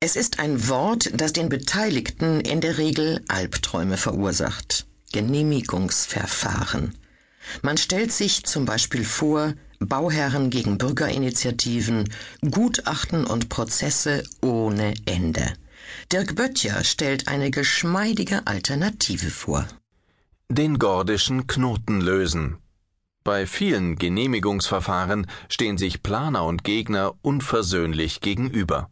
Es ist ein Wort, das den Beteiligten in der Regel Albträume verursacht. Genehmigungsverfahren. Man stellt sich zum Beispiel vor, Bauherren gegen Bürgerinitiativen, Gutachten und Prozesse ohne Ende. Dirk Böttcher stellt eine geschmeidige Alternative vor. Den gordischen Knoten lösen. Bei vielen Genehmigungsverfahren stehen sich Planer und Gegner unversöhnlich gegenüber.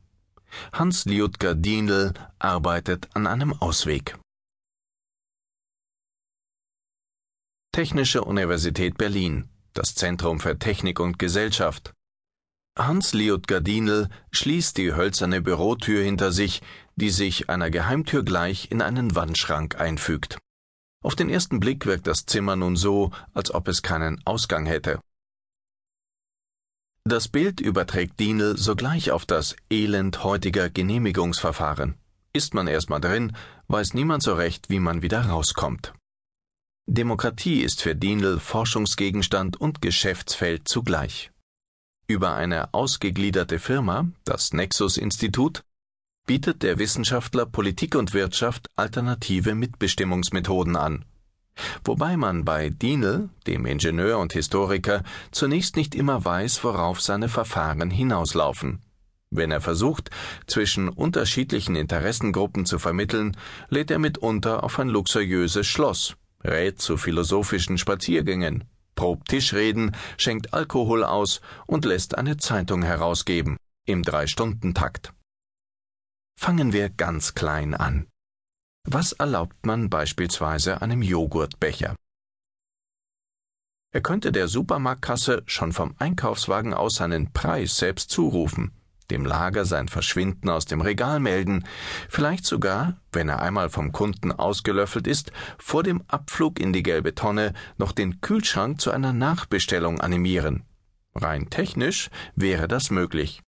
Hans Liutger Dienl arbeitet an einem Ausweg. Technische Universität Berlin, das Zentrum für Technik und Gesellschaft. Hans Liutger Dienl schließt die hölzerne Bürotür hinter sich, die sich einer Geheimtür gleich in einen Wandschrank einfügt. Auf den ersten Blick wirkt das Zimmer nun so, als ob es keinen Ausgang hätte. Das Bild überträgt Dienel sogleich auf das Elend heutiger Genehmigungsverfahren. Ist man erstmal drin, weiß niemand so recht, wie man wieder rauskommt. Demokratie ist für Dienel Forschungsgegenstand und Geschäftsfeld zugleich. Über eine ausgegliederte Firma, das Nexus Institut, bietet der Wissenschaftler Politik und Wirtschaft alternative Mitbestimmungsmethoden an Wobei man bei Dienel, dem Ingenieur und Historiker, zunächst nicht immer weiß, worauf seine Verfahren hinauslaufen. Wenn er versucht, zwischen unterschiedlichen Interessengruppen zu vermitteln, lädt er mitunter auf ein luxuriöses Schloss, rät zu philosophischen Spaziergängen, probt Tischreden, schenkt Alkohol aus und lässt eine Zeitung herausgeben, im Drei-Stunden-Takt. Fangen wir ganz klein an. Was erlaubt man beispielsweise einem Joghurtbecher? Er könnte der Supermarktkasse schon vom Einkaufswagen aus seinen Preis selbst zurufen, dem Lager sein Verschwinden aus dem Regal melden, vielleicht sogar, wenn er einmal vom Kunden ausgelöffelt ist, vor dem Abflug in die gelbe Tonne noch den Kühlschrank zu einer Nachbestellung animieren. Rein technisch wäre das möglich.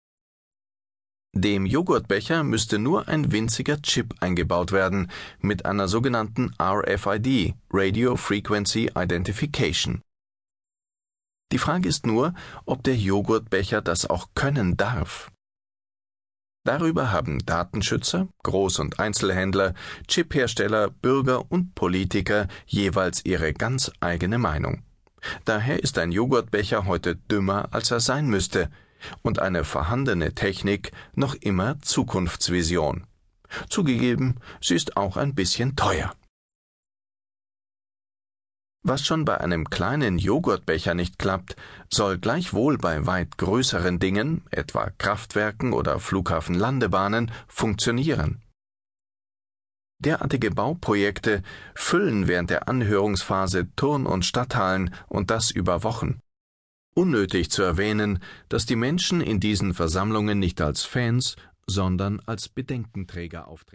Dem Joghurtbecher müsste nur ein winziger Chip eingebaut werden mit einer sogenannten RFID Radio Frequency Identification. Die Frage ist nur, ob der Joghurtbecher das auch können darf. Darüber haben Datenschützer, Groß- und Einzelhändler, Chiphersteller, Bürger und Politiker jeweils ihre ganz eigene Meinung. Daher ist ein Joghurtbecher heute dümmer, als er sein müsste, und eine vorhandene Technik noch immer Zukunftsvision. Zugegeben, sie ist auch ein bisschen teuer. Was schon bei einem kleinen Joghurtbecher nicht klappt, soll gleichwohl bei weit größeren Dingen, etwa Kraftwerken oder Flughafenlandebahnen, funktionieren. Derartige Bauprojekte füllen während der Anhörungsphase Turn- und Stadthallen und das über Wochen. Unnötig zu erwähnen, dass die Menschen in diesen Versammlungen nicht als Fans, sondern als Bedenkenträger auftreten